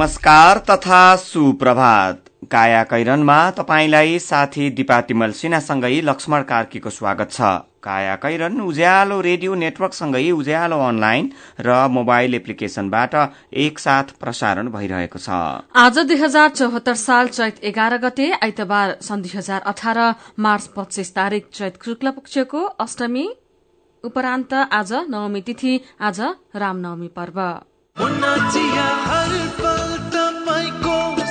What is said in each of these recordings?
नमस्कार तथा सुप्रभात। काया कैरनमा तपाईँलाई साथी दिपा तिमल सिन्हासँगै लक्ष्मण कार्कीको स्वागत छ। काया कैरन उज्यालो रेडियो नेटवर्कसँगै उज्यालो अनलाइन र मोबाइल एप्लिकेशनबाट एकसाथ प्रसारण भइरहेको छ। आज दुई हजार चौहत्तर साल चैत एघार गते आइतबार सन् दुई हजार अठार मार्च पच्चीस तारीक चैत शुक्ल पक्षको अष्टमी उपरान्त आज नवमी तिथि आज रामनवमी पर्व।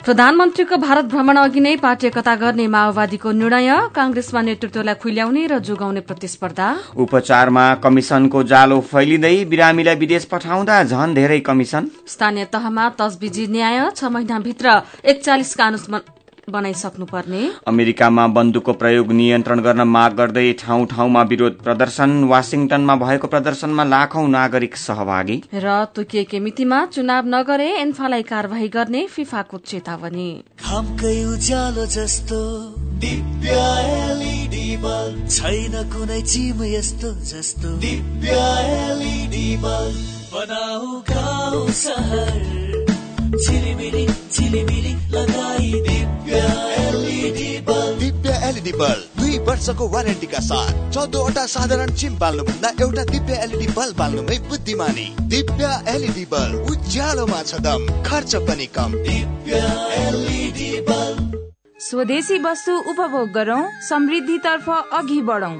प्रधानमन्त्रीको भारत भ्रमण अघि नै पार्टी एकता गर्ने माओवादीको निर्णय कांग्रेसमा नेतृत्वलाई खुल्याउने र जोगाउने प्रतिस्पर्धा। उपचारमा कमिशनको जालो फैलिँदै बिरामीलाई विदेश पठाउँदा झन धेरै कमिशन स्थानीय तहमा तसबिजी न्याय छ महिनाभित्र एकचालिस कानून बनाइसक्नुपर्ने। अमेरिकामा बन्दुकको प्रयोग नियन्त्रण गर्न माग गर्दै ठाउँ ठाउँमा विरोध प्रदर्शन वाशिङटनमा भएको प्रदर्शनमा लाखौं नागरिक सहभागी। र तोकिएकै मितिमा चुनाव नगरे एन्फालाई कार्यवाही गर्ने फिफाको चेतावनी। हामकै उज्यालो जस्तो छैन कुनै चिम यस्तो जस्तो। बनाऊ गाउँ सहर। झिलिमिली झिलिमिली लगाई Divya LED bulb Divya LED bulb दुई वर्षको वारेन्टीका साथ चौधवटा साधारण चिम एउटा दिव्य एलइडी बल्ब बाल्नुमै बुद्धिमानी। दिव्य एलइडी बल्ब उज्यालोमा छ दम खर्च पनि कम। दिव्य एलइडी बल्ब स्वदेशी वस्तु उपभोग गरौं समृद्धितर्फ अघि बढौं।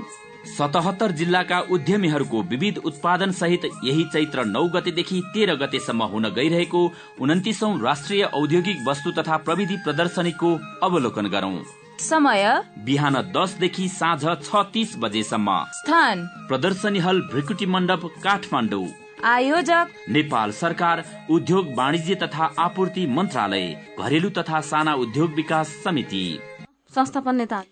सतहत्तर जिल्लाका उद्यमीहरूको विविध उत्पादन सहित यही चैत्र नौ गतेदेखि तेह्र गतेसम्म हुन गइरहेको उन्तिसौं राष्ट्रिय औद्योगिक वस्तु तथा प्रविधि प्रदर्शनीको अवलोकन गरौं। समय? बिहान दसदेखि साँझ छ तीस बजेसम्म। स्थान? प्रदर्शनी हल भ्रिकुटी मण्डप काठमाडौँ। आयोजक? नेपाल सरकार उद्योग वाणिज्य तथा आपूर्ति मन्त्रालय घरेलु तथा साना उद्योग विकास समिति। संस्थापन नेता।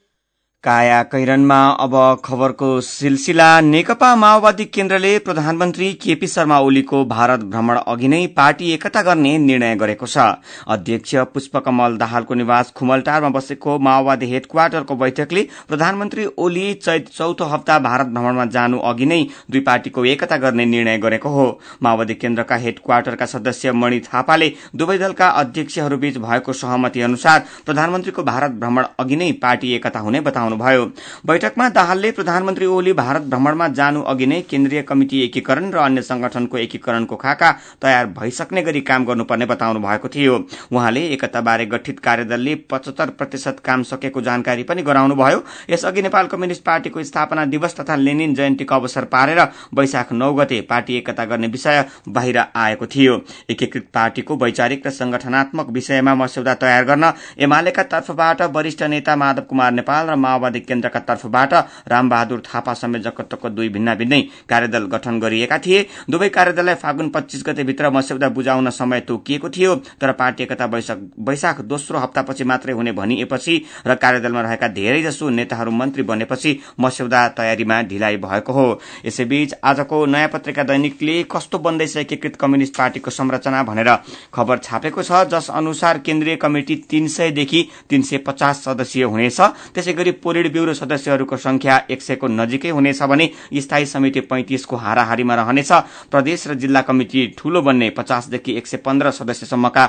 काया कैरनमा अब खबरको सिलसिला। नेकपा माओवादी केन्द्रले प्रधानमन्त्री केपी शर्मा ओलीको भारत भ्रमण अघि नै पार्टी एकता गर्ने निर्णय गरेको छ। अध्यक्ष पुष्पकमल दाहालको निवास खुमलटारमा बसेको माओवादी हेडक्वार्टरको बैठकले प्रधानमन्त्री ओली चैत चौथो हप्ता भारत भ्रमणमा जानु अघि नै दुई पार्टीको एकता गर्ने निर्णय गरेको हो। माओवादी केन्द्रका हेडक्वार्टरका सदस्य मणि थापाले दुवै दलका अध्यक्षहरूबीच भएको सहमति अनुसार प्रधानमन्त्रीको भारत भ्रमण अघि नै पार्टी एकता हुने बताउनु भयो बैठकमा दाहालले प्रधानमन्त्री ओली भारत भ्रमणमा जानु अघि नै केन्द्रीय कमिटी एकीकरण र अन्य संगठनको एकीकरणको खाका तयार भइसक्ने गरी काम गर्नुपर्ने बताउनु भएको थियो। उहाँले एकताबारे गठित कार्यदलले पचहत्तर प्रतिशत काम सकेको जानकारी पनि गराउनुभयो। यसअघि नेपाल कम्युनिष्ट पार्टीको स्थापना दिवस तथा लेनिन जयन्तीको अवसर पारेर वैशाख नौ गते पार्टी एकता गर्ने विषय बाहिर आएको थियो। एकीकृत पार्टीको वैचारिक र संगठनात्मक विषयमा मस्यौदा तयार गर्न एमालेका तर्फबाट वरिष्ठ नेता माधव कुमार नेपाल र माओवादी केन्द्रका तर्फबाट रामबहादुर थापा जगतको दुई भिन्न भिन्नै कार्यदल गठन गरिएका थिए। दुवै कार्यदललाई फागुन पच्चीस गते भित्र मस्यौदा बुझाउन समय तोकिएको थियो तर पार्टी एकता वैशाख दोस्रो हप्तापछि मात्रै हुने भनिएपछि र कार्यदलमा रहेका धेरैजसो नेताहरू मन्त्री बनेपछि मस्यौदा तयारीमा ढिलाइ भएको हो। यसैबीच आजको नयाँ पत्रिका दैनिकले कस्तो बन्दैछ एकीकृत कम्युनिष्ट पार्टीको संरचना भनेर खबर छापेको छ जस अनुसार केन्द्रीय कमिटी तीन सयदेखि तीन सय पचास सदस्यीय हुनेछ। त्यसै गरी पोलिट ब्यूरो सदस्यहरूको संख्या एक सयको नजिकै हुनेछ भने स्थायी समिति पैंतिसको हाराहारीमा रहनेछ। प्रदेश र जिल्ला कमिटी ठूलो बन्ने पचासदेखि एक सय पन्ध्र सदस्यसम्मका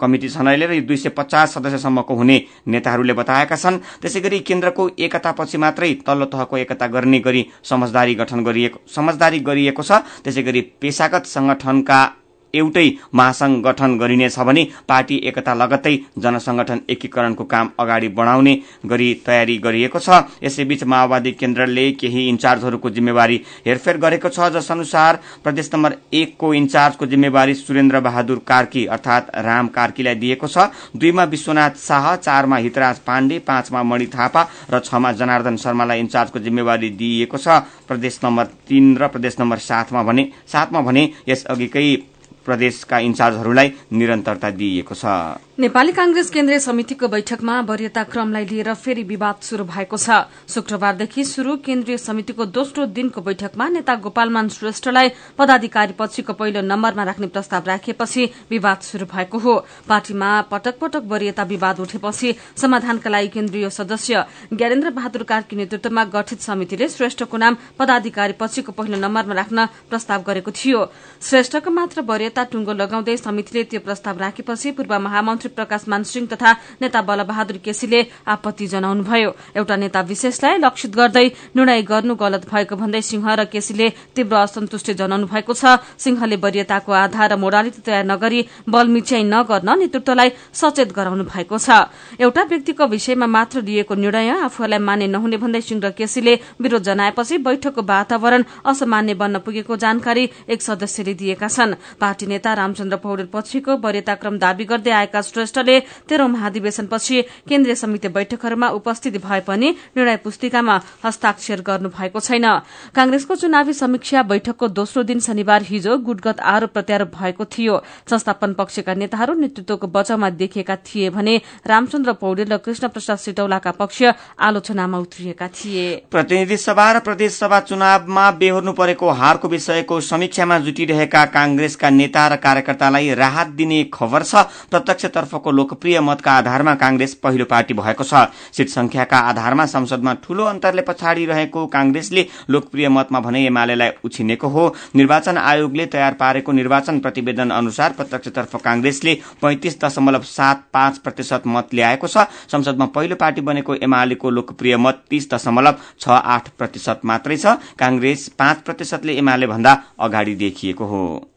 कमिटी छनैले र दुई सय पचास सदस्यसम्मको हुने नेताहरूले बताएका छन्। त्यसै गरी केन्द्रको एकतापछि मात्रै तल्लो तहको एकता गर्ने गरी समझदारी गठन गरिएको समझदारी गरिएको छ। त्यसै गरी पेशागत संगठनका एउटै महासंघ गठन गरिनेछ भने पार्टी एकता लगत्तै जनसंगठन एकीकरणको काम अगाडि बढाउने गरी तयारी गरिएको छ। यसैबीच माओवादी केन्द्रले केही इन्चार्जहरूको जिम्मेवारी हेरफेर गरेको छ जस अनुसार प्रदेश नम्बर एकको इन्चार्जको जिम्मेवारी सुरेन्द्र बहादुर कार्की अर्थात राम कार्कीलाई दिएको छ। दुईमा विश्वनाथ शाह चारमा हितराज पाण्डे पाँचमा मणि थापा र छमा जनार्दन शर्मालाई इन्चार्जको जिम्मेवारी दिइएको छ। प्रदेश नम्बर तीन र प्रदेश नम्बर सातमा भने सातमा भने यसअघिकै प्रदेशका इन्चार्जहरूलाई निरन्तरता दिइएको छ। नेपाली कांग्रेस केन्द्रीय समितिको बैठकमा वरियता क्रमलाई लिएर फेरि विवाद शुरू भएको छ। शुक्रबारदेखि शुरू केन्द्रीय समितिको दोस्रो दिनको बैठकमा नेता गोपालमान श्रेष्ठलाई पदाधिकारी पछिको पहिलो नम्बरमा राख्ने प्रस्ताव राखिएपछि विवाद शुरू भएको हो। पार्टीमा पटक पटक वरियता विवाद उठेपछि समाधानका लागि केन्द्रीय सदस्य ज्ञानेन्द्र बहादुर कार्की नेतृत्वमा गठित समितिले श्रेष्ठको नाम पदाधिकारी पछिको पहिलो नम्बरमा राख्न प्रस्ताव गरेको थियो। श्रेष्ठको मात्र वरियता टुंगो लगाउँदै समितिले त्यो प्रस्ताव राखेपछि पूर्व महामन्त्री प्रकाश मानसिंह तथा नेता बलबहादुर केसीले आपत्ति जनाउनुभयो। एउटा नेता विशेषलाई लक्षित गर्दै निर्णय गर्नु गलत भएको भन्दै सिंह र केसीले तीव्र असन्तुष्टि जनाउनु भएको छ। सिंहले वरियताको आधार र मोडालिटी तयार नगरी बल मिच्याई नगर्न नेतृत्वलाई सचेत गराउनु भएको छ। एउटा व्यक्तिको विषयमा मात्र लिएको निर्णय आफूहरूलाई मान्य नहुने भन्दै सिंह र केसीले विरोध जनाएपछि बैठकको वातावरण असामान्य बन्न पुगेको जानकारी एक सदस्यले दिएका छन्। नेता रामचन्द्र पौडेल पछिको वरियताक्रम दावी गर्दै आएका श्रेष्ठले तेह्रौं महाधिवेशनपछि केन्द्रीय समिति बैठकहरूमा उपस्थित भए पनि निर्णय पुस्तिकामा हस्ताक्षर गर्नु भएको छैन। कांग्रेसको चुनावी समीक्षा बैठकको दोस्रो दिन शनिबार हिजो गुटगत आरोप प्रत्यारोप भएको थियो। संस्थापन पक्षका नेताहरू नेतृत्वको बचाउमा देखिएका थिए भने रामचन्द्र पौडेल र कृष्ण प्रसाद सिटौलाका पक्ष आलोचनामा उत्रिएका थिए। प्रतिनिधि सभा र प्रदेश सभा चुनावमा बेहोर्नु परेको हारको विषयको समीक्षामा जुटिरहेका कांग्रेसका नेता र कार्यकर्तालाई राहत दिने खबर छ। प्रत्यक्षतर्फको लोकप्रिय मतका आधारमा कांग्रेस पहिलो पार्टी भएको छ। सीट संख्याका आधारमा संसदमा ठूलो अन्तरले पछाडि रहेको कांग्रेसले लोकप्रिय मतमा भने एमालेलाई उछिनेको हो। निर्वाचन आयोगले तयार पारेको निर्वाचन प्रतिवेदन अनुसार प्रत्यक्षतर्फ कांग्रेसले पैंतिस दशमलव सात पाँच प्रतिशत मत ल्याएको छ। संसदमा पहिलो पार्टी बनेको एमालेको लोकप्रिय मत तीस दशमलव छ आठ प्रतिशत मात्रै छ। कांग्रेस पाँच प्रतिशतले एमाले भन्दा अगाडि देखिएको हो।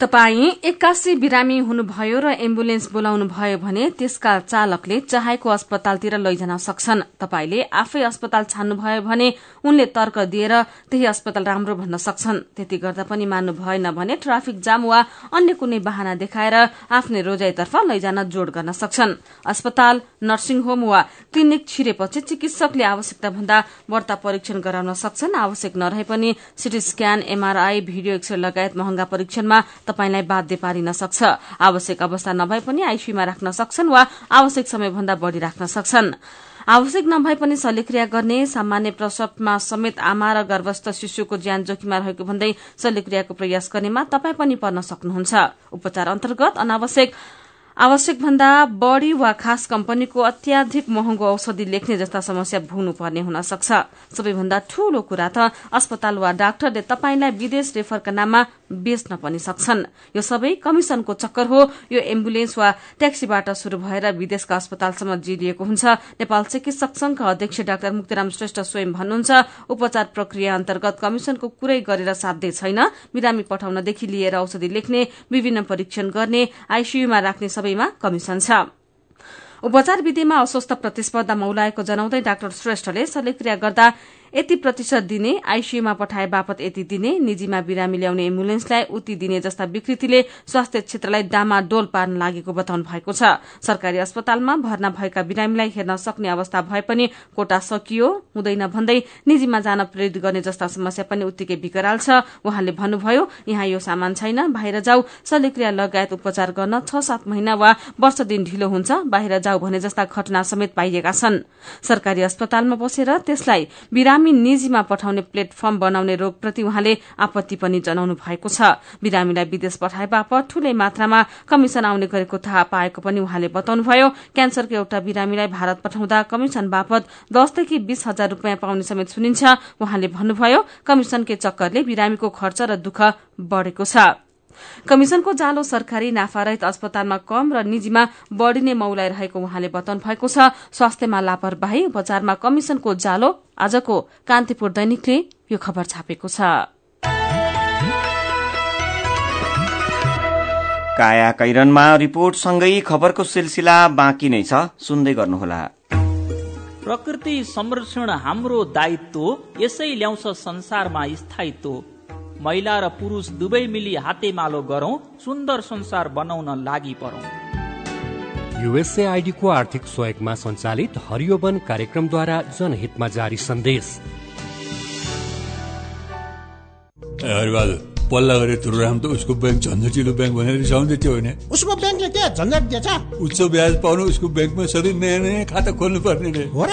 तपाई एक्कासी बिरामी हुनुभयो र एम्बुलेन्स बोलाउनु भयो भने त्यसका चालकले चाहेको अस्पतालतिर लैजान सक्छन्। तपाईले आफै अस्पताल छान्नुभयो भने उनले तर्क दिएर त्यही अस्पताल राम्रो भन्न सक्छन्। त्यति गर्दा पनि मान्नु भएन भने ट्राफिक जाम वा अन्य कुनै बहाना देखाएर आफ्नै रोजाइतर्फ लैजान जोड गर्न सक्छन्। अस्पताल नर्सिङ होम वा क्लिनिक छिरेपछि चिकित्सकले आवश्यकता भन्दा बढ़ता परीक्षण गराउन सक्छन्। आवश्यक नरहे पनि CT scan MRI video x-ray लगायत महँगा परीक्षणमा तपाईलाई बाध्य पारिन सक्छ। आवश्यक अवस्था नभए पनि आइसीयूमा राख्न सक्छन् वा आवश्यक समयभन्दा बढ़ी राख्न सक्छन्। आवश्यक नभए पनि शल्यक्रिया गर्ने सामान्य प्रसवमा समेत आमा र गर्भस्थ शिशुको ज्यान जोखिममा रहेको भन्दै शल्यक्रियाको प्रयास गर्नेमा तपाई पनि पर्न सक्नुहुन्छ। उपचार अन्तर्गत अनावश्यक आवश्यक भन्दा बढ़ी वा खास कम्पनीको अत्याधिक महँगो औषधि लेख्ने जस्ता समस्या भोग्नु पर्ने हुन सक्छ। सबैभन्दा ठूलो कुरा त अस्पताल वा डाक्टरले तपाईलाई विदेश रेफरका नाममा बेच्न पनि सक्छन्। यो सबै कमिशनको चक्कर हो। यो एम्बुलेन्स वा ट्याक्सीबाट शुरू भएर विदेशका अस्पतालसम्म जिरिएको हुन्छ। नेपाल चिकित्सक संघका अध्यक्ष डाक्टर मुक्तिराम श्रेष्ठ स्वयं भन्नुहुन्छ उपचार प्रक्रिया अन्तर्गत कमिशनको कुरै गरेर साध्य छैन। बिरामी पठाउनदेखि लिएर औषधि लेख्ने विभिन्न परीक्षण गर्ने आइसीयूमा राख्ने सबैमा कमिशन छ। उपचार विधिमा अस्वस्थ प्रतिस्पर्धा मौलाएको जनाउँदै डाक्टर श्रेष्ठले शल्यक्रिया गर्दा यति प्रतिशत दिने आइसीयूमा पठाए बापत यति दिने निजीमा बिरामी ल्याउने एम्बुलेन्सलाई उति दिने जस्ता विकृतिले स्वास्थ्य क्षेत्रलाई डामाडोल पार्न लागेको बताउनु भएको छ। सरकारी अस्पतालमा भर्ना भएका बिरामीलाई हेर्न सक्ने अवस्था भए पनि कोटा सकियो। हुँदैन भन्दै निजीमा जान प्रेरित गर्ने जस्ता समस्या पनि उत्तिकै विकराल छ। उहाँले भन्नुभयो यहाँ यो सामान छैन बाहिर जाऊ। शल्यक्रिया लगायत उपचार गर्न छ सात महिना वा वर्ष दिन ढिलो हुन्छ बाहिर जाऊ भने जस्ता घटना समेत पाइएका छन्। सरकारी अस्पतालमा बसेर त्यसलाई बिरामी निजीमा पठाउने प्लेटफर्म बनाउने रोगप्रति उहाँले आपत्ति पनि जनाउनु भएको छ। बिरामीलाई विदेश पठाए बापत ठूलै मात्रामा कमिशन आउने गरेको थाहा पाएको पनि उहाँले बताउनुभयो। क्यान्सरको एउटा बिरामीलाई भारत पठाउँदा कमिशन बापत दसदेखि बीस हजार रूपियाँ पाउने समेत सुनिन्छ। उहाँले भन्नुभयो कमिशनकै चक्करले बिरामीको खर्च र दुःख बढ़ेको छ। कमिशनको जालो सरकारी नाफारहित अस्पतालमा कम र निजीमा बढ़ी नै मौलाइरहेको उहाँले बताउनु भएको छ। स्वास्थ्यमा लापरवाही उपचारमा कमिशनको जालो। आजको कान्तिपुर दैनिकले यो खबर छापेको छ। काया कैरनमा रिपोर्टसँगै खबरको सिलसिला बाँकी नै छ। सुन्दै गर्नुहोला। प्रकृति संरक्षण हाम्रो दायित्व यसै ल्याउँछ संसारमा स्थायित्व। महिला र पुरुष दुवै मिली हातेमालो गरौं सुन्दर संसार बनाउन लागि परौं। युएसएआईडीको आर्थिक सहयोगमा सञ्चालित हरियो वन कार्यक्रमद्वारा जनहितमा जारी सन्देश। पल्ला गरे तुरुराम त उसको ब्याङ्क झन्झटिलो ब्याङ्क भनेर रिसाउँदै थियो भने उसको ब्याङ्कले के झन्झट दिएछ। उच्च ब्याज पाउनु उसको ब्याङ्कमा सधैँ नयाँ नयाँ खाता खोल्नु पर्ने रे हो र?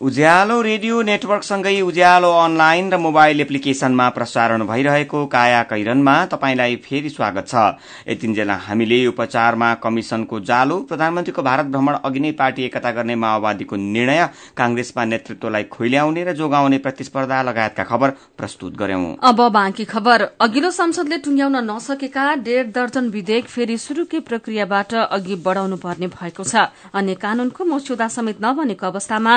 उज्यालो रेडियो नेटवर्कसँगै उज्यालो अनलाइन र मोबाइल एप्लिकेशनमा प्रसारण भइरहेको काया कैरनमा तपाईँलाई फेरि स्वागत छ। यतिन्जेल हामीले उपचारमा कमिशनको जालो प्रधानमन्त्रीको भारत भ्रमण अघि नै पार्टी एकता गर्ने माओवादीको निर्णय कांग्रेसमा नेतृत्वलाई खोइल्याउने र जोगाउने प्रतिस्पर्धा लगायतका खबर प्रस्तुत गर्यौं। अब बाँकी खबर। अघिल्लो संसदले टुङ्ग्याउन नसकेका डेढ दर्जन विधेयक फेरि शुरूकै प्रक्रियाबाट अघि बढ़ाउनु पर्ने भएको छ। अन्य कानूनको मस्यौदा समेत नबनेको अवस्थामा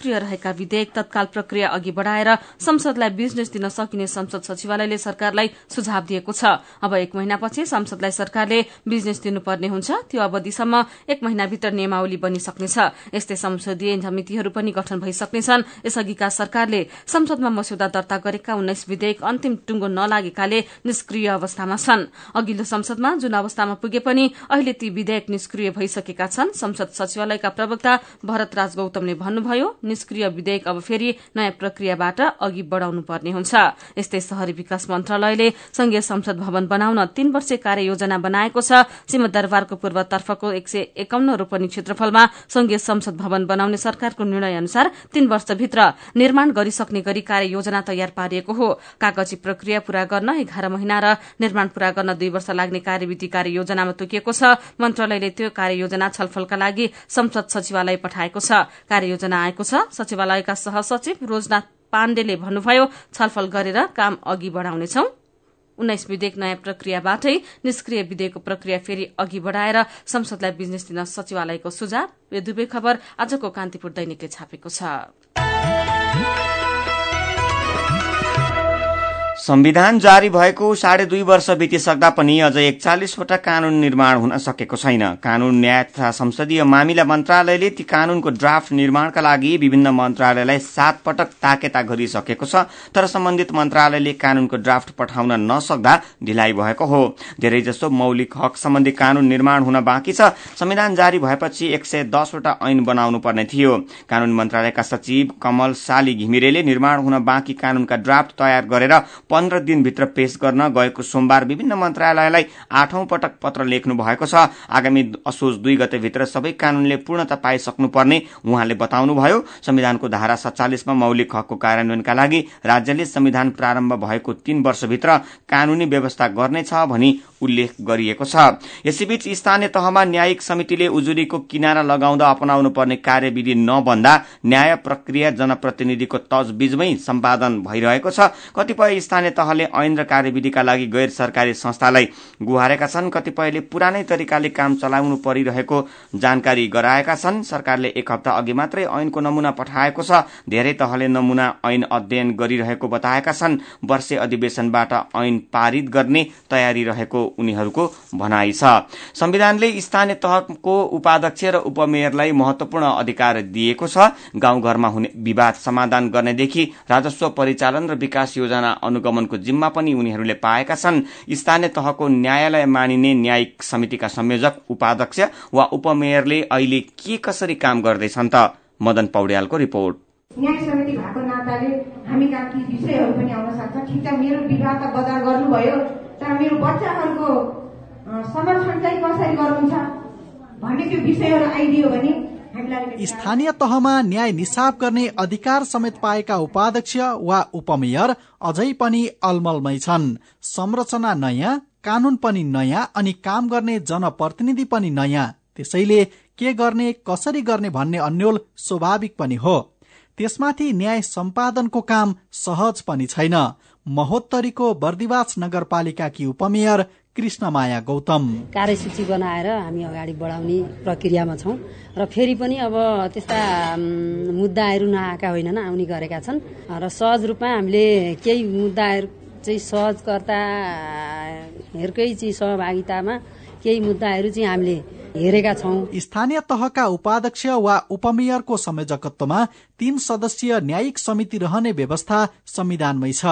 निष्क्रिय रहेका विधेयक तत्काल प्रक्रिया अघि बढ़ाएर संसदलाई बिजनेस दिन सकिने संसद सचिवालयले सरकारलाई सुझाव दिएको छ। अब एक महिनापछि संसदलाई सरकारले बिजनेस दिनुपर्ने हुन्छ। त्यो अवधिसम्म एक महिनाभित्र नियमावली बनिसक्नेछ। यस्तै संसदीय समितिहरू पनि गठन भइसक्नेछन्। यसअघिका सरकारले संसदमा मस्यौदा दर्ता गरेका उन्नाइस विधेयक अन्तिम टुङ्गो नलागेकाले निष्क्रिय अवस्थामा छन्। अघिल्लो संसदमा जुन अवस्थामा पुगे पनि अहिले ती विधेयक निष्क्रिय भइसकेका छन्। संसद सचिवालयका प्रवक्ता भरत राज गौतमले भन्नुभयो निष्क्रिय विधेयक अब फेरि नयाँ प्रक्रियाबाट अघि बढ़ाउनु पर्ने हुन्छ। यस्तै शहरी विकास मन्त्रालयले संघीय संसद भवन बनाउन तीन वर्ष कार्य योजना बनाएको छ। सिंहदरबारको पूर्वतर्फको एक सय एकाउन्न रोपनी क्षेत्रफलमा संघीय संसद भवन बनाउने सरकारको निर्णय अनुसार तीन वर्षभित्र निर्माण गरिसक्ने गरी कार्य योजना तयार पारिएको हो। कागजी प्रक्रिया पूरा गर्न एघार महिना र निर्माण पूरा गर्न दुई वर्ष लाग्ने कार्यविधि कार्य योजनामा तोकिएको छ। मन्त्रालयले त्यो कार्य योजना छलफलका लागि संसद सचिवालय पठाएको छ। कार्ययोजना आएको छ सचिवालयका सहसचिव रोजनाथ पाण्डेले भन्नुभयो छलफल गरेर काम अघि बढ़ाउनेछौं। उन्नाइस विधेयक नयाँ प्रक्रियाबाटै निष्क्रिय विधेयकको प्रक्रिया फेरि अघि बढ़ाएर संसदलाई बिजनेस दिन सचिवालयको सुझाव यो दुवै खबर आजको कान्तिपुर दैनिकले छापेको छ। संविधान जारी भएको साढे दुई वर्ष बितिसक्दा पनि अझ एकचालिसवटा कानून निर्माण हुन सकेको छैन। कानून न्याय तथा संसदीय मामिला मन्त्रालयले ती कानूनको ड्राफ्ट निर्माणका लागि विभिन्न मन्त्रालयलाई सात पटक ताकेता गरिसकेको छ तर सम्बन्धित मन्त्रालयले कानूनको ड्राफ्ट पठाउन नसक्दा ढिलाइ भएको हो। धेरैजसो मौलिक हक सम्बन्धी कानून निर्माण हुन बाँकी छ। संविधान जारी भएपछि एक सय दसवटा ऐन बनाउनु पर्ने थियो। कानून मन्त्रालयका सचिव कमल साली घिमिरेले निर्माण हुन बाँकी कानूनका ड्राफ्ट तयार गरेर पन्ध्र दिनभित्र पेश गर्न गएको सोमबार विभिन्न मन्त्रालयलाई आठौं पटक पत्र लेख्नु भएको छ। आगामी असोज दुई गतेभित्र सबै कानूनले पूर्णता पाइसक्नुपर्ने उहाँले बताउनुभयो। संविधानको धारा सत्तालिसमा मौलिक हकको कार्यान्वयनका लागि राज्यले संविधान प्रारम्भ भएको तीन वर्षभित्र कानूनी व्यवस्था गर्नेछ भनी उल्लेख गरिएको छ। यसैबीच स्थानीय तहमा न्यायिक समितिले उजुरीको किनारा लगाउँदा अपनाउनु पर्ने कार्यविधि नबन्दा न्याय प्रक्रिया जनप्रतिनिधिको तजबीजमै सम्पादन भइरहेको छ। कतिपय स्थानीय तहले ऐन र कार्यविधिका लागि गैर सरकारी संस्थालाई गुहारेका छन्। कतिपयले पुरानै तरिकाले काम चलाउनु परिरहेको जानकारी गराएका छन्। सरकारले एक हप्ता अघि मात्रै ऐनको नमूना पठाएको छ। धेरै तहले नमूना ऐन अध्ययन गरिरहेको बताएका छन्। वर्षे अधिवेशनबाट ऐन पारित गर्ने तयारी रहेको उनीहरूको भनाइ छ। संविधानले स्थानीय तहको उपाध्यक्ष र उपमेयरलाई महत्वपूर्ण अधिकार दिएको छ। गाउँघरमा हुने विवाद समाधान गर्नेदेखि राजस्व परिचालन र विकास योजना अनुगमनको जिम्मा पनि उनीहरूले पाएका छन्। स्थानीय तहको न्यायालय मानिने न्यायिक समितिका संयोजक उपाध्यक्ष वा उपमेयरले अहिले के कसरी काम गर्दैछन् त? मदन पौड्यालको रिपोर्ट। न्याय समिति भएको नाताले हामी कहाँ ती विषयहरू पनि आउन सक्छ? ठिक छ मेरो विवाह त बजार गर्नुभयो। तर मेरो बच्चाहरूको संरक्षण चाहिँ कसरी गर्नुहुन्छ भन्ने त्यो विषयहरू आइदियो भने स्थानीय तहमा न्याय निसाब गर्ने अधिकार समेत पाएका उपाध्यक्ष वा उपमेयर अझै पनि अलमलमै छन्। संरचना नयाँ कानून पनि नयाँ अनि काम गर्ने जनप्रतिनिधि पनि नयाँ। त्यसैले के गर्ने कसरी गर्ने भन्ने अन्यल स्वाभाविक पनि हो। त्यसमाथि न्याय सम्पादनको काम सहज पनि छैन। महोत्तरीको बर्दिवास नगरपालिकाकी उपमेयर कृष्णमाया गौतम। कार्यसूची बनाएर हामी अगाडि बढाउने प्रक्रियामा छौँ र फेरि पनि अब त्यस्ता मुद्दाहरू नआएका होइनन् आउने गरेका छन् र सहज रूपमा हामीले केही मुद्दाहरू चाहिँ सहजकर्ताहरूकै चाहिँ सहभागितामा केही मुद्दाहरू चाहिँ हामीले हेरेका छौँ। स्थानीय तहका उपाध्यक्ष वा उपमेयरको संयोजकत्वमा तीन सदस्यीय न्यायिक समिति रहने व्यवस्था संविधानमै छ।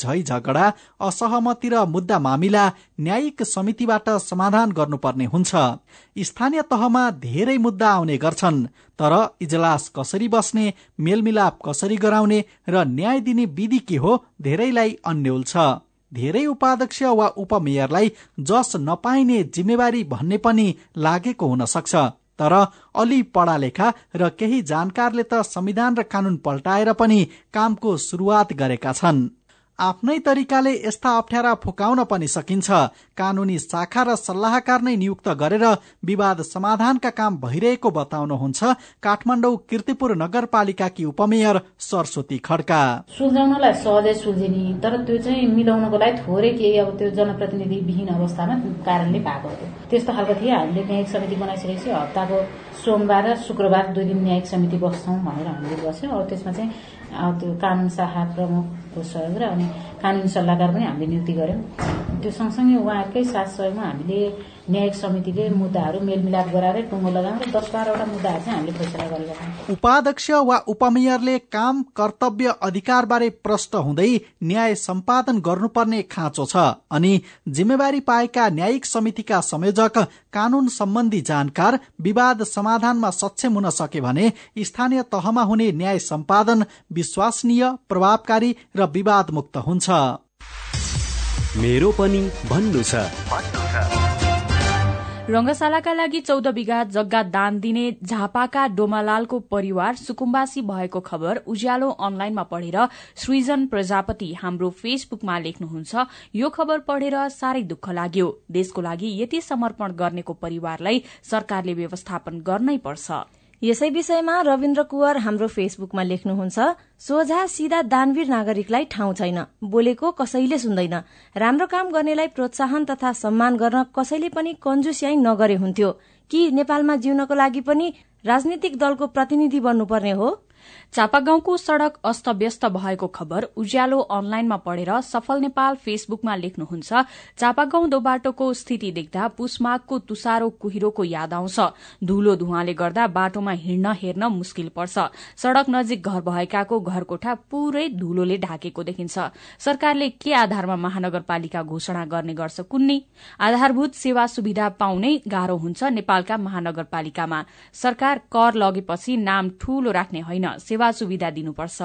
झै झगडा असहमति र मुद्दा मामिला न्यायिक समितिबाट समाधान गर्नुपर्ने हुन्छ। स्थानीय तहमा धेरै मुद्दा आउने गर्छन् तर इजलास कसरी बस्ने मेलमिलाप कसरी गराउने र न्याय दिने विधि के हो धेरैलाई अन्यल छ। धेरै उपाध्यक्ष वा उपमेयरलाई जस नपाइने जिम्मेवारी भन्ने पनि लागेको हुन सक्छ। तर अलि पढालेखा र केही जानकारले त संविधान र कानून पल्टाएर पनि कामको सुरुवात गरेका छन्। आफ्नै तरिकाले यस्ता अप्ठ्यारा फुकाउन पनि सकिन्छ। कानूनी शाखा र सल्लाहकार नै नियुक्त गरेर विवाद समाधानका काम भइरहेको बताउनुहुन्छ काठमाडौँ किर्तिपुर नगरपालिकाकी उपमेयर सरस्वती खड्का। सुल्झाउनलाई सहजै सुल्झिने तर त्यो चाहिँ मिलाउनको लागि थोरै केही अब त्यो जनप्रतिनिधि विहीन अवस्थामा कारणले भएको हो। त्यस्तो खालको थियो हामीले न्यायिक समिति बनाइसकेपछि हप्ताको सोमबार र शुक्रबार दुई दिन न्यायिक समिति बस्छौँ भनेर हामीले बस्यौँ। अब त्यसमा चाहिँ त्यो कानुन शाखा प्रमुखको सहयोग र अनि कानुनी सल्लाहकार पनि हामीले नियुक्ति गर्यौँ त्यो सँगसँगै उहाँहरूकै साथ सहयोगमा हामीले न्यायिक समितिले मुद्दाहरू मेलमिलाप गराएर टुङ्गो लगाउँ र दस बाह्रवटा मुद्दाहरू चाहिँ हामीले फैसला गरेका छौँ। उपाध्यक्ष वा उपमेयरले काम कर्तव्य अधिकारबारे प्रष्ट हुँदै न्याय सम्पादन गर्नुपर्ने खाँचो छ अनि जिम्मेवारी पाएका न्यायिक समितिका संयोजक कानून सम्बन्धी जानकार विवाद समाधानमा सक्षम हुन सके भने स्थानीय तहमा हुने न्याय सम्पादन विश्वसनीय प्रभावकारी र विवाद मुक्त हुन्छ। मेरो पनि भन्नु छ। रंगशालाका लागि चौध बिघा जग्गा दान दिने झापाका डोमालालको परिवार सुकुम्बासी भएको खबर उज्यालो अनलाइनमा पढेर सृजन प्रजापति हाम्रो फेसबुकमा लेख्नुहुन्छ। यो खबर पढेर साह्रै दुःख लाग्यो। देशको लागि यति समर्पण गर्नेको परिवारलाई सरकारले व्यवस्थापन गर्नै पर्छ। यसै विषयमा रविन्द्र कुवर हाम्रो फेसबुकमा लेख्नुहुन्छ सोझा सिधा दानवीर नागरिकलाई ठाउँ छैन। बोलेको कसैले सुन्दैन। राम्रो काम गर्नेलाई प्रोत्साहन तथा सम्मान गर्न कसैले पनि कन्जुस्याई नगरे हुन्थ्यो। कि नेपालमा जिउनको लागि पनि राजनीतिक दलको प्रतिनिधि बन्नुपर्ने हो? चापागाउँको सड़क अस्तव्यस्त भएको खबर उज्यालो अनलाइनमा पढेर सफल नेपाल फेसबुकमा लेख्नुहुन्छ चापागाउँ दोबाटोको स्थिति देख्दा पुसमाघको तुसारो कुहिरोको याद आउँछ। धुलो धुवाले गर्दा बाटोमा हिँड्न हेर्न मुस्किल पर्छ। सड़क नजिक घर भएकाको घरकोठा पूरै धुलोले ढाकेको देखिन्छ। सरकारले के आधारमा महानगरपालिका घोषणा गर्ने गर्छ कुन्नी? आधारभूत सेवा सुविधा पाउनै गाह्रो हुन्छ नेपालका महानगरपालिकामा। सरकार कर लगेपछि नाम ठूलो राख्ने होइन। सेवा सुविधा दिनुपर्छ।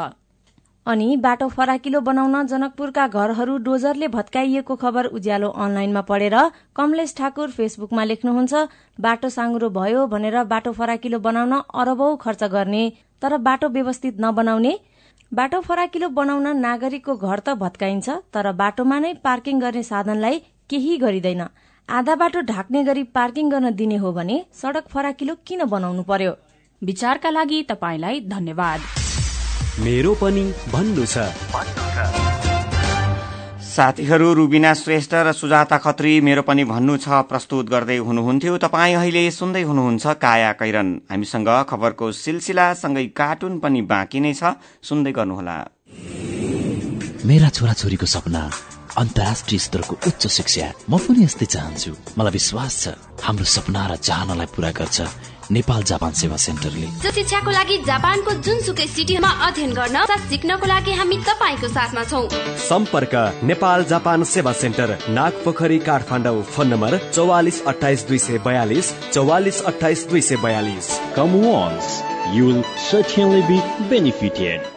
अनि बाटो फराकिलो बनाउन जनकपुरका घरहरू डोजरले भत्काइएको खबर उज्यालो अनलाइनमा पढेर कमलेश ठाकुर फेसबुकमा लेख्नुहुन्छ बाटो साँगुरो भयो भनेर बाटो फराकिलो बनाउन अरबौं खर्च गर्ने तर बाटो व्यवस्थित नबनाउने। बाटो फराकिलो बनाउन नागरिकको घर त भत्काइन्छ तर बाटोमा नै पार्किङ गर्ने साधनलाई केही गरिँदैन। आधा बाटो ढाक्ने गरी पार्किङ गर्न दिने हो भने सड़क फराकिलो किन बनाउनु पर्यो? विचारका लागि तपाईँलाई धन्यवाद। मेरो पनि भन्नु छ। साथीहरू रुबिना श्रेष्ठ र सुजाता खत्री मेरो पनि भन्नु छ प्रस्तुत गर्दै हुनुहुन्थ्यो। तपाईँ अहिले सुन्दै हुनुहुन्छ काया कैरन। हामीसँग खबरको सिलसिला सँगै कार्टुन पनि बाँकी नै छ। सुन्दै गर्नुहोला। मेरा छोराछोरीको सपना अन्तर्राष्ट्रिय स्तरको उच्च शिक्षा। म पनि यस्तै चाहन्छु। मलाई विश्वास छ हाम्रो सपना र चाहनालाई पूरा गर्छ। नेपाल जापान सेवा सेन्टरले। शिक्षाको लागि जापानको जुनसुकै सिटीमा अध्ययन गर्न सिक्नको लागि हामी तपाईँको साथमा छौ। सम्पर्क नेपाल जापान सेवा सेन्टर नाग पोखरी काठमाडौँ फोन नम्बर चौवालिस अठाइस दुई सय बयालिस चौवालिस अठाइस दुई सय बयालिस। You'll certainly be benefited.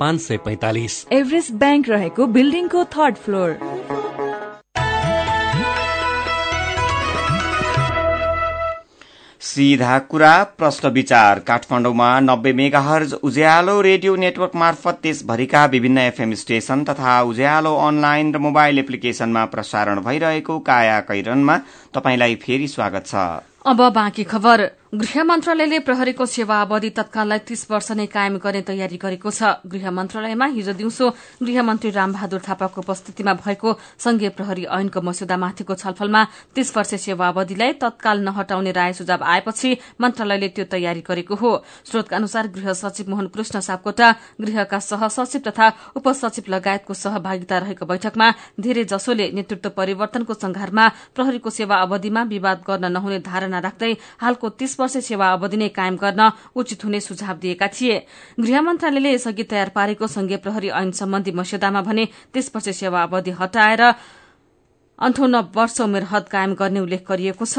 पाँच सय पैतालिस। एभरेस्ट ब्याङ्क रहेको बिल्डिङको थर्ड फ्लोर। सीधा कुरा प्रश्न विचार। काठमाडौँमा नब्बे मेगाहर्ज उज्यालो रेडियो नेटवर्क मार्फत देशभरिका विभिन्न एफएम स्टेशन तथा उज्यालो अनलाइन र मोबाइल एप्लिकेशनमा प्रसारण भइरहेको काया कैरनमा तपाईँलाई फेरि स्वागत छ। अब बाँकी खबर। गृह मन्त्रालयले प्रहरीको सेवा अवधि तत्काललाई तीस वर्ष नै कायम गर्ने तयारी गरेको छ। गृह मन्त्रालयमा हिजो दिउँसो गृहमन्त्री रामबहादुर थापाको उपस्थितिमा भएको संघीय प्रहरी ऐनको मस्यौदामाथिको छलफलमा तीस वर्ष सेवा अवधिलाई तत्काल नहटाउने राय सुझाव आएपछि मन्त्रालयले त्यो तयारी गरेको हो। स्रोतका अनुसार गृह सचिव मोहन कृष्ण सापकोटा गृहका सहसचिव तथा उपसचिव लगायतको सहभागिता रहेको बैठकमा धेरै जसोले नेतृत्व परिवर्तनको संघारमा प्रहरीको सेवा अवधिमा विवाद गर्न नहुने धारणा राख्दै हालको तीस वर्ष सेवा अवधि नै कायम गर्न उचित हुने सुझाव दिएका थिए। गृह मन्त्रालयले यसअघि तयार पारेको संघीय प्रहरी ऐन सम्बन्धी मस्यौदामा भने तीस वर्ष सेवा अवधि हटाएर अन्ठाउन्न वर्ष उमेर हद कायम गर्ने उल्लेख गरिएको छ।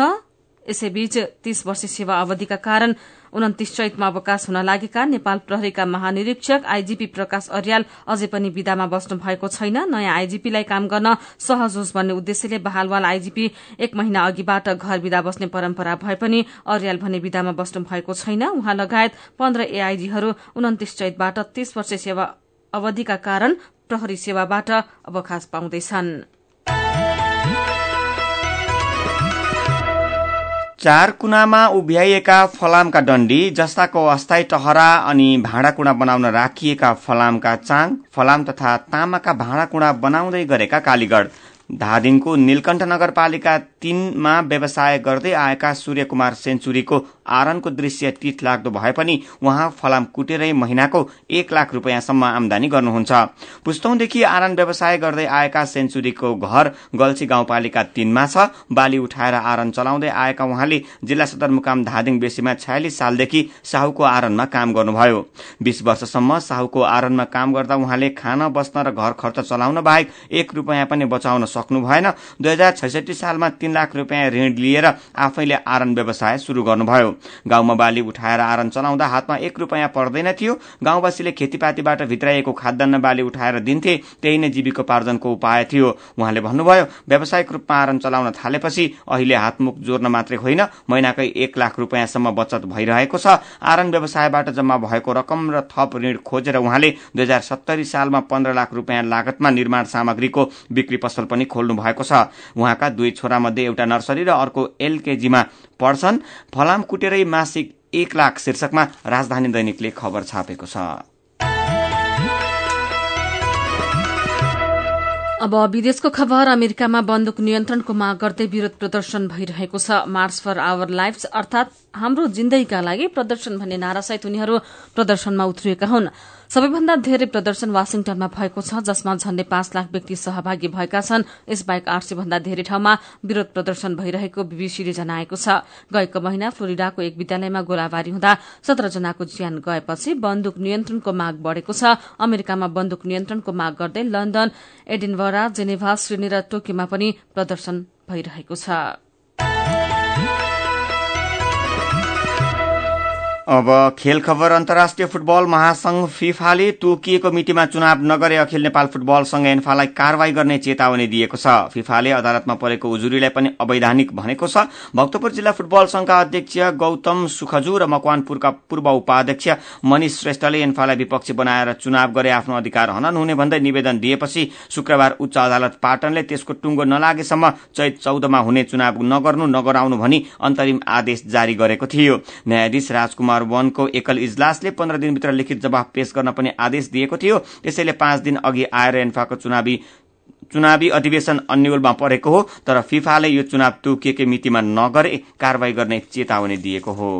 यसैबीच तीस वर्ष सेवा अवधिका कारण उन्तिस चैतमा अवकाश हुन लागेका नेपाल प्रहरीका महानिरीक्षक आईजीपी प्रकाश अर्याल अझै पनि विदामा बस्नु भएको छैन। नयाँ आईजीपीलाई काम गर्न सहज होस् भन्ने उद्देश्यले बहालवाल आईजीपी एक महिना अघिबाट घर विदा बस्ने परम्परा भए पनि अर्याल भने विदामा बस्नु भएको छैन। उहाँ लगायत पन्ध्र एआईजीहरू उन्तिस चैतबाट तीस वर्ष सेवा अवधिका कारण प्रहरी सेवाबाट अवकाश पाउँदैछन्। चार कुनामा उभ्याइएका फलामका डण्डी जस्ताको अस्थायी टहरा अनि भाँडाकुँडा बनाउन राखिएका फलामका चाङ फलाम तथा तामाका भाँडाकुँडा बनाउँदै गरेका कालीगढ़। धादिङको नीलकण्ठ नगरपालिका तीनमा व्यवसाय गर्दै आएका सूर्यकुमार सेन्चुरीको आरनको दृश्य तीत लाग्दो भए पनि उहाँ फलाम कुटेरै महिनाको एक लाख रुपियाँसम्म आमदानी गर्नुहुन्छ। पुस्तौंदेखि आरन व्यवसाय गर्दै आएका सेन्चुरीको घर गल्छी गाउँपालिका तीनमा छ। बाली उठाएर आरन चलाउँदै आएका उहाँले जिल्ला सदरमुकाम धादिङ बेसीमा छयालिस सालदेखि साहुको आरनमा काम गर्नुभयो। बीस वर्षसम्म साहुको आरनमा काम गर्दा उहाँले खान बस्न र घर खर्च चलाउन बाहेक एक रुपियाँ पनि बचाउन सक्नु भएन। दुई हजार छैसठी सालमा तीन लाख रुपियाँ ऋण लिएर आफैले आरन व्यवसाय शुरू गर्नुभयो। गाउँमा बाली उठाएर आरन चलाउँदा हातमा एक रुपियाँ पर्दैन थियो। गाउँवासीले खेतीपातीबाट भित्राइएको खाद्यान्न बाली उठाएर दिन्थे त्यही नै जीविकोपार्जनको उपाय थियो। उहाँले भन्नुभयो व्यावसायिक रूपमा आरन चलाउन थालेपछि अहिले हातमुख जोड्न मात्रै होइन महिनाकै एक लाख रुपियाँसम्म बचत भइरहेको छ। आरन व्यवसायबाट जम्मा भएको रकम र थप ऋण खोजेर उहाँले दुई हजार सत्तरी सालमा पन्ध्र लाख रुपियाँ लागतमा निर्माण सामग्रीको बिक्री पसल पनि खोल्नु भएको छ। उहाँका दुई छोरा मध्ये एउटा नर्सरी र अर्को एलकेजीमा पढ्छन्। फलाम कुटेरै मासिक एक लाख शीर्षकमा राजधानी दैनिकले खबर छापेको छ। अब विदेशको खबर अमेरिकामा बन्दुक नियन्त्रणको माग गर्दै विरोध प्रदर्शन भइरहेको छ। मार्च फर आवर लाइफ अर्थात हाम्रो जिन्दगीका लागि प्रदर्शन भन्ने नारासहित उनीहरू प्रदर्शनमा उत्रिएका हुन्। सबैभन्दा धेरै प्रदर्शन वाशिङटनमा भएको छ जसमा झण्डै पाँच लाख व्यक्ति सहभागी भएका छन्। यसबाहेक आठ सय भन्दा धेरै ठाउँमा विरोध प्रदर्शन भइरहेको बीबीसीले जनाएको छ। गएको महिना फ्लोरिडाको एक विद्यालयमा गोलाबारी हुँदा सत्र जनाको ज्यान गएपछि बन्दुक नियन्त्रणको माग बढ़ेको छ। अमेरिकामा बन्दुक नियन्त्रणको माग गर्दै लन्डन एडिनबरा जेनेभा श्रेणी र टोकियोमा पनि प्रदर्शन भइरहेको छ। अब खेल खबर अन्तर्राष्ट्रिय फुटबल महासंघ फिफाले तोकिएको मितिमा चुनाव नगरे अखिल नेपाल फुटबल संघ एन्फालाई कारवाही गर्ने चेतावनी दिएको छ। फिफाले अदालतमा परेको उजुरीलाई पनि अवैधानिक भनेको छ। भक्तपुर जिल्ला फुटबल संघका अध्यक्ष गौतम सुखजु र मकवानपुरका पूर्व उपाध्यक्ष मनिष श्रेष्ठले एन्फालाई विपक्षी बनाएर चुनाव गरे आफ्नो अधिकार हनन हुने भन्दै निवेदन दिएपछि शुक्रबार उच्च अदालत पाटनले त्यसको टुङ्गो नलागेसम्म चैत चौधमा हुने चुनाव नगर्नु नगराउनु भनी अन्तरिम आदेश जारी गरेको थियो। न्यायाधीश राजकुमार नम्बर वनको एकल इजलासले पन्ध्र दिनभित्र लिखित जवाफ पेश गर्न पनि आदेश दिएको थियो। त्यसैले पाँच दिन अघि आएर एन्फाको चुनावी चुनावी अधिवेशन अन्यलमा परेको हो तर फिफाले यो चुनाव तोकिएकै मितिमा नगरे कारवाही गर्ने चेतावनी दिएको हो।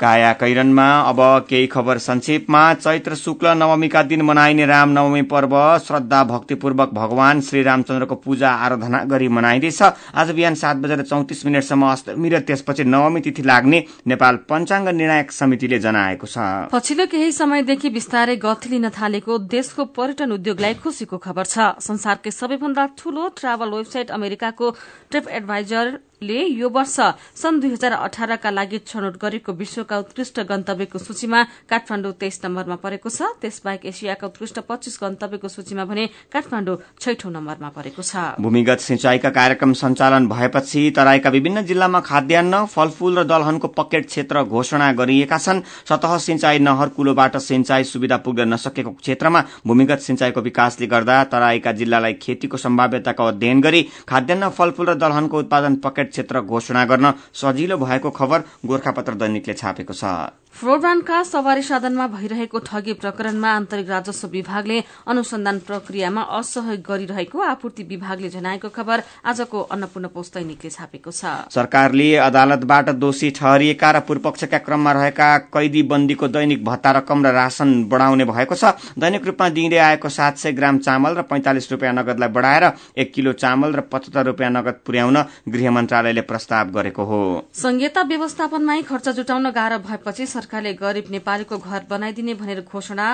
काया कैरनमा अब केही खबर संक्षेपमा। चैत्र शुक्ल नवमीका दिन मनाइने राम नवमी पर्व श्रद्धा भक्तिपूर्वक भगवान श्री रामचन्द्रको पूजा आराधना गरी मनाइँदैछ। आज बिहान सात बजेर चौतिस मिनटसम्म अष्टमी र त्यसपछि नवमी तिथि लाग्ने नेपाल पञ्चाङ्ग निर्णायक समितिले जनाएको छ। पछिल्लो केही समयदेखि बिस्तारै गति लिन थालेको देशको पर्यटन उद्योगलाई खुशीको खबर छ। संसारकै सबैभन्दा ठूलो ट्राभल वेबसाइट अमेरिकाको ट्रिप एडभाइजर ले यो वर्ष सन् दुई हजार अठारका लागि छनौट गरेको विश्वका उत्कृष्ट गन्तव्यको सूचीमा काठमाडौँ तेइस नम्बरमा परेको छ। त्यसबाहेक एसियाका उत्कृष्ट पच्चीस गन्तव्यको सूचीमा भने काठमाडौँ छैठौं नम्बरमा परेको छ। भूमिगत सिंचाईका कार्यक्रम सञ्चालन भएपछि तराईका विभिन्न जिल्लामा खाद्यान्न फलफूल र दलहनको पकेट क्षेत्र घोषणा गरिएका छन्। सतह सिंचाई नहर कुलोबाट सिंचाई सुविधा पुग्न नसकेको क्षेत्रमा भूमिगत सिंचाईको विकासले गर्दा तराईका जिल्लालाई खेतीको सम्भाव्यताको अध्ययन गरी खाद्यान्न फलफूल र दलहनको उत्पादन पकेट क्षेत्र घोषणा गर्न सजिलो भएको खबर गोर्खापत्र दैनिकले छापेको छ। फ्लोरब्रान्डका सवारी साधनमा भइरहेको ठगी प्रकरणमा आन्तरिक राजस्व विभागले अनुसन्धान प्रक्रियामा असहयोग गरिरहेको आपूर्ति विभागले जनाएको खबर आजको अन्नपूर्ण पोस्ट दैनिकले छापेको छ। सरकारले अदालतबाट दोषी ठहरिएका र पूर्वपक्षका क्रममा रहेका कैदी बन्दीको दैनिक भत्ता रकम र राशन बढ़ाउने भएको छ। दैनिक रूपमा दिइँदै आएको सात सय ग्राम चामल र पैंतालिस रूपियाँ नगदलाई बढ़ाएर एक किलो चामल र पचहत्तर रूपियाँ नगद पुर्याउन गृह मन्त्रालयले प्रस्ताव गरेको हो। संहिता व्यवस्थापनमै खर्च जुटाउन गाह्रो भएपछि सरकारले गरीब नेपालीको घर बनाइदिने भनेर घोषणा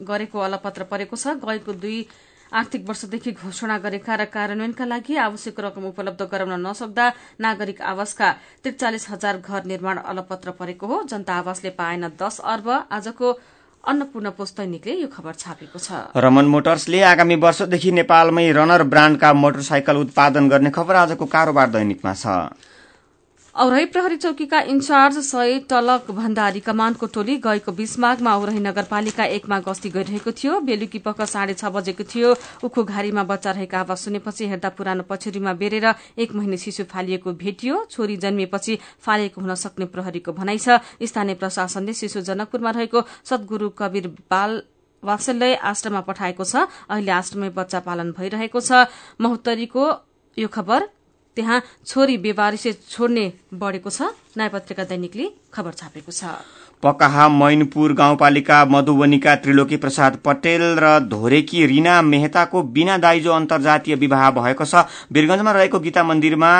गरेको अलपत्र परेको छ। गएको दुई आर्थिक वर्षदेखि घोषणा गरेका र कार्यान्वयनका लागि आवश्यक रकम उपलब्ध गराउन नसक्दा नागरिक आवासका त्रिचालिस हजार घर निर्माण अलपत्र परेको हो। जनता आवासले पाएन दस अर्ब। आजको अन्नपूर्ण पोस्ट दैनिकले यो खबर छापेको छ। रमन मोटर्सले आगामी वर्षदेखि नेपालमै रनर ब्रान्डका मोटरसाइकल उत्पादन गर्ने खबर आजको कारोबार दैनिकमा छ। औरही प्रहरी चौकीका इन्चार्ज सय टलक भण्डारी कमानको टोली गएको बीस माघमा औरही नगरपालिका एकमा गस्ती गरिरहेको थियो। बेलुकी पख साढे छ बजेको थियो। उखु घारीमा बच्चा रहेका आवाज सुनेपछि हेर्दा पुरानो पछुरीमा बेरेर एक महिने शिशु फालिएको भेटियो। छोरी जन्मिएपछि फालिएको हुन सक्ने प्रहरीको भनाइ छ। स्थानीय प्रशासनले शिशु जनकपुरमा रहेको सद्गुरू कवीर बाल वात्सल्य आश्रममा पठाएको छ। अहिले आश्रममै बच्चा पालन भइरहेको छ। महोत्तरीको यो खबर। त्यहाँ छोरी बेवारिसे छोड्ने बढ़ेको छ। नयाँ पत्रिका दैनिकले खबर छापेको छ। पकाहा मैनपुर गाउँपालिका मधुबनीका त्रिलोकी प्रसाद पटेल र धोरेकी रीना मेहताको बिना दाइजो अन्तर्जातीय विवाह भएको छ। वीरगंजमा रहेको गीता मन्दिरमा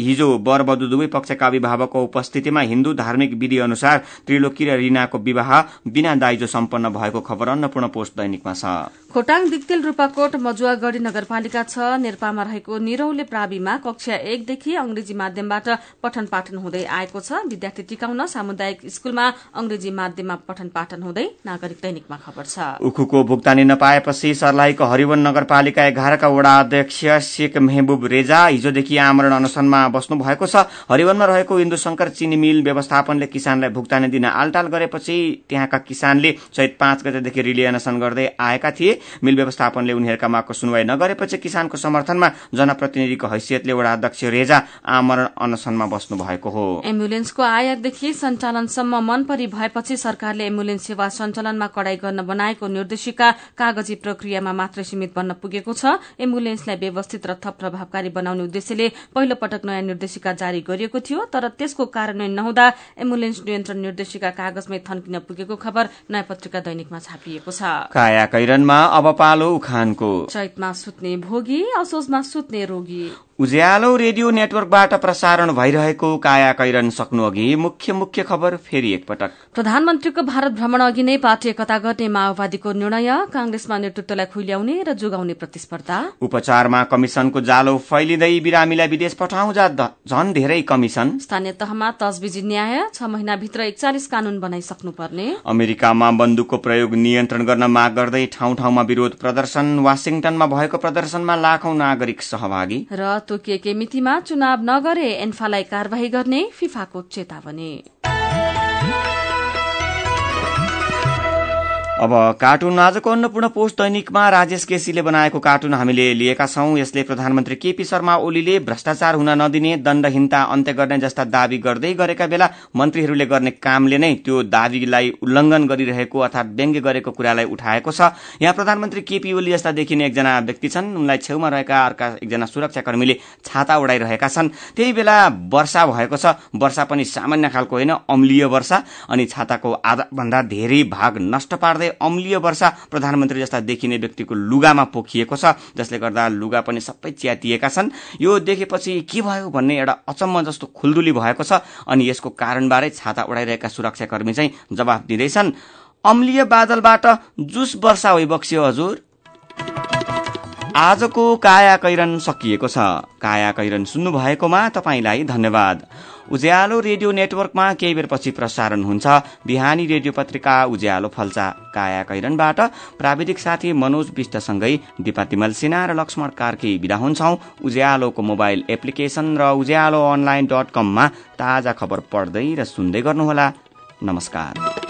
हिजो वर वधु दुवै पक्षका अभिभावकको उपस्थितिमा हिन्दू धार्मिक विधि अनुसार त्रिलोकी र रीनाको विवाह बिना दाइजो सम्पन्न भएको खबर अन्नपूर्ण पोस्ट दैनिकमा छ। खोटाङ दिक्तेल रूपाकोट मजुवागढ़ी नगरपालिका छ। नेर्पामा रहेको निरौले प्राविमा कक्षा एकदेखि अंग्रेजी माध्यमबाट पठन पाठन हुँदै आएको छ। विद्यार्थी टिकाउन सामुदायिक स्कूलमा अंग्रेजी माध्यममा पठन पाठन हुँदै नागरिक दैनिकमा खबर छ। उखुको भुक्तानी नपाएपछि सर्लाहीको हरिवन नगरपालिका एघारका वडा अध्यक्ष शेख मेहबुब रेजा हिजोदेखि आमरण अनसनमा बस्नु भएको छ। हरिवनमा रहेको इन्दु शंकर चिनी मिल व्यवस्थापनले किसानलाई भुक्तानी दिन आलटाल गरेपछि त्यहाँका किसानले चैत पाँच गतेदेखि रिले अनसन गर्दै आएका थिए। मिल व्यवस्थापनले उनीहरूका मागको सुनवाई नगरेपछि किसानको समर्थनमा जनप्रतिनिधिको हैसियतले वडा अध्यक्ष रेजा आमरण अनसनमा बस्नु भएको हो। एम्बुलेन्सको आयातदेखि सञ्चालनसम्म मनपरी भएपछि सरकारले एम्बुलेन्स सेवा सञ्चालनमा कडाई गर्न बनाएको निर्देशिका कागजी प्रक्रियामा मात्रै सीमित बन्न पुगेको छ। एम्बुलेन्सलाई व्यवस्थित र थप प्रभावकारी बनाउने उद्देश्यले पहिलो पटक नयाँ निर्देशिका जारी गरिएको थियो तर त्यसको कार्यान्वयन नहुँदा एम्बुलेन्स नियन्त्रण निर्देशिका कागजमै थन्किन पुगेको खबर नयाँ पत्रिका दैनिकमा छापिएको छ। काया कैरनमा अब पालो उखानको। चैतमा सुत्ने भोगी असोजमा सुत्ने रोगी। उज्यालो रेडियो नेटवर्कबाट प्रसारण भइरहेको काया कैरन सक्नु अघि मुख्य मुख्य खबर फेरि एकपटक। प्रधानमन्त्रीको भारत भ्रमण अघि नै पार्टी एकता गर्ने माओवादीको निर्णय कांग्रेसमा नेतृत्वलाई खुल्याउने र जोगाउने प्रतिस्पर्धा। उपचारमा कमिशनको जालो फैलिँदै बिरामीलाई विदेश पठाउँदा झन धेरै कमिशन स्थानीय तहमा तजबिजी न्याय छ महिनाभित्र एकचालिस कानून बनाइसक्नुपर्ने। अमेरिकामा बन्दुकको प्रयोग नियन्त्रण गर्न माग गर्दै ठाउँ ठाउँमा विरोध प्रदर्शन वासिङटनमा भएको प्रदर्शनमा लाखौं नागरिक सहभागी। र तोकिएकै मितिमा चुनाव नगरे एन्फालाई कार्यवाही गर्ने फिफाको चेतावनी। अब कार्टुन आजको अन्नपूर्ण पोस्ट दैनिकमा राजेश केसीले बनाएको कार्टुन हामीले लिएका छौं। यसले प्रधानमन्त्री केपी शर्मा ओलीले भ्रष्टाचार हुन नदिने दण्डहीनता अन्त्य गर्ने जस्ता दावी गर्दै गरेका बेला मन्त्रीहरूले गर्ने कामले नै त्यो दावीलाई उल्लंघन गरिरहेको अर्थात व्यङ्ग्य गरेको कुरालाई उठाएको छ। यहाँ प्रधानमन्त्री केपी ओली जस्ता देखिने एकजना व्यक्ति छन्। उनलाई छेउमा रहेका अर्का एकजना सुरक्षाकर्मीले छाता उडाइरहेका छन्। त्यही बेला वर्षा भएको छ। वर्षा पनि सामान्य खालको होइन अम्लीय वर्षा। अनि छाताको आधा भन्दा धेरै भाग नष्ट पार्दै अम्लीय वर्षा प्रधानमन्त्री जस्ता देखिने व्यक्तिको लुगामा पोखिएको छ जसले गर्दा लुगा पनि सबै च्यातिएका छन्। यो देखेपछि के भयो भन्ने एउटा अचम्म जस्तो खुल्दुली भएको छ अनि यसको कारणबारे छाता उडाइरहेका सुरक्षाकर्मी चाहिँ जवाफ दिँदैछन्। अम्लीय बादलबाट जुस वर्षा बक्सियो हजुर। आजको काया कैरन सकिएको छ। काया कैरन सुन्नु भएकोमा तपाईँलाई धन्यवाद। उज्यालो रेडियो नेटवर्कमा केही बेरपछि प्रसारण हुन्छ। बिहानी रेडियो पत्रिका उज्यालो फल्चा। काया कैरनबाट प्राविधिक साथी मनोज विष्टसँगै दिपा तिमल सिन्हा र लक्ष्मण कार्की विदा हुन्छौ। उज्यालोको मोबाइल एप्लिकेशन र उज्यालो अनलाइन डट कममा ताजा खबर पढ्दै र सुन्दै गर्नुहोला। नमस्कार।